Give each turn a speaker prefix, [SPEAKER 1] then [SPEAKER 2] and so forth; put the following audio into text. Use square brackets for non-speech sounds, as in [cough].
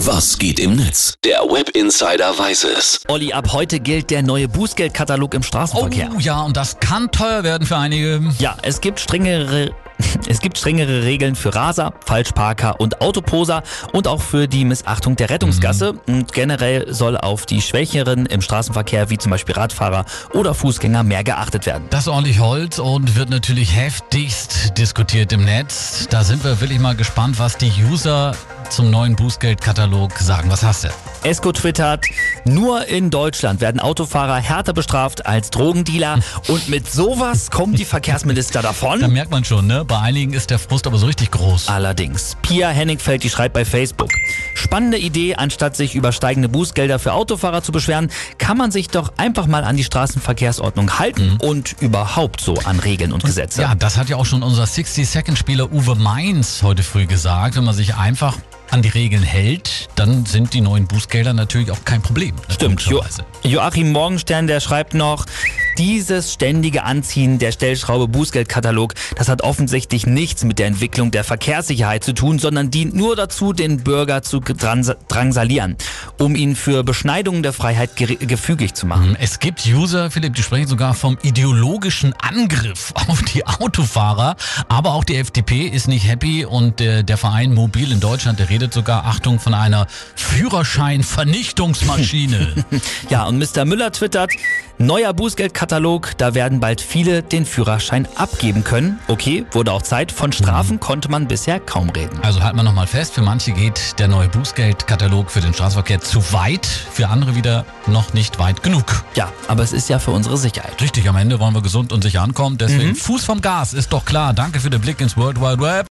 [SPEAKER 1] Was geht im Netz? Der Web Insider weiß es.
[SPEAKER 2] Olli, ab heute gilt der neue Bußgeldkatalog im Straßenverkehr.
[SPEAKER 3] Oh ja, und das kann teuer werden für einige.
[SPEAKER 2] Ja, es gibt strengere [laughs] es gibt strengere Regeln für Raser, Falschparker und Autoposer und auch für die Missachtung der Rettungsgasse.
[SPEAKER 3] Mhm.
[SPEAKER 2] Und generell soll auf die Schwächeren im Straßenverkehr, wie zum Beispiel Radfahrer oder Fußgänger, mehr geachtet werden.
[SPEAKER 3] Das ist ordentlich Holz und wird natürlich heftigst diskutiert im Netz. Da sind wir wirklich mal gespannt, was die User zum neuen Bußgeldkatalog sagen. Was hast du?
[SPEAKER 2] Esco twittert, nur in Deutschland werden Autofahrer härter bestraft als Drogendealer [laughs] und mit sowas kommen die Verkehrsminister
[SPEAKER 3] Da
[SPEAKER 2] davon.
[SPEAKER 3] merkt man schon, ne? Bei einigen ist der Frust aber so richtig groß.
[SPEAKER 2] Allerdings. Pia Hennigfeld, die schreibt bei Facebook. Spannende Idee, anstatt sich über steigende Bußgelder für Autofahrer zu beschweren, kann man sich doch einfach mal an die Straßenverkehrsordnung halten und überhaupt so an Regeln und Gesetze.
[SPEAKER 3] Ja, das hat ja auch schon unser 60-Second-Spieler Uwe Mainz heute früh gesagt. Wenn man sich einfach an die Regeln hält, dann sind die neuen Bußgelder natürlich auch kein Problem.
[SPEAKER 2] Stimmt. Jo. Joachim Morgenstern, der schreibt noch, dieses ständige Anziehen der Stellschraube Bußgeldkatalog, das hat offensichtlich nichts mit der Entwicklung der Verkehrssicherheit zu tun, sondern dient nur dazu, den Bürger zu drangsalieren, um ihn für Beschneidungen der Freiheit gefügig zu machen.
[SPEAKER 3] Es gibt User, Philipp, die sprechen sogar vom ideologischen Angriff [laughs] auf die Autofahrer. Aber auch die FDP ist nicht happy und der, der Verein Mobil in Deutschland, der redet sogar, Achtung, von einer Führerschein-Vernichtungsmaschine. [laughs]
[SPEAKER 2] Ja, und Mr. Müller twittert, neuer Bußgeldkatalog, da werden bald viele den Führerschein abgeben können. Okay, wurde auch Zeit, von Strafen konnte man bisher kaum reden.
[SPEAKER 3] also halten wir nochmal fest, für manche geht der neue Bußgeldkatalog für den Straßenverkehr zu weit, für andere wieder noch nicht weit genug.
[SPEAKER 2] Ja, aber es ist ja für unsere Sicherheit.
[SPEAKER 3] Richtig, am Ende wollen wir gesund und sicher ankommen. Deswegen Fuß vom Gas, ist doch klar. Danke für den Blick ins World Wide Web.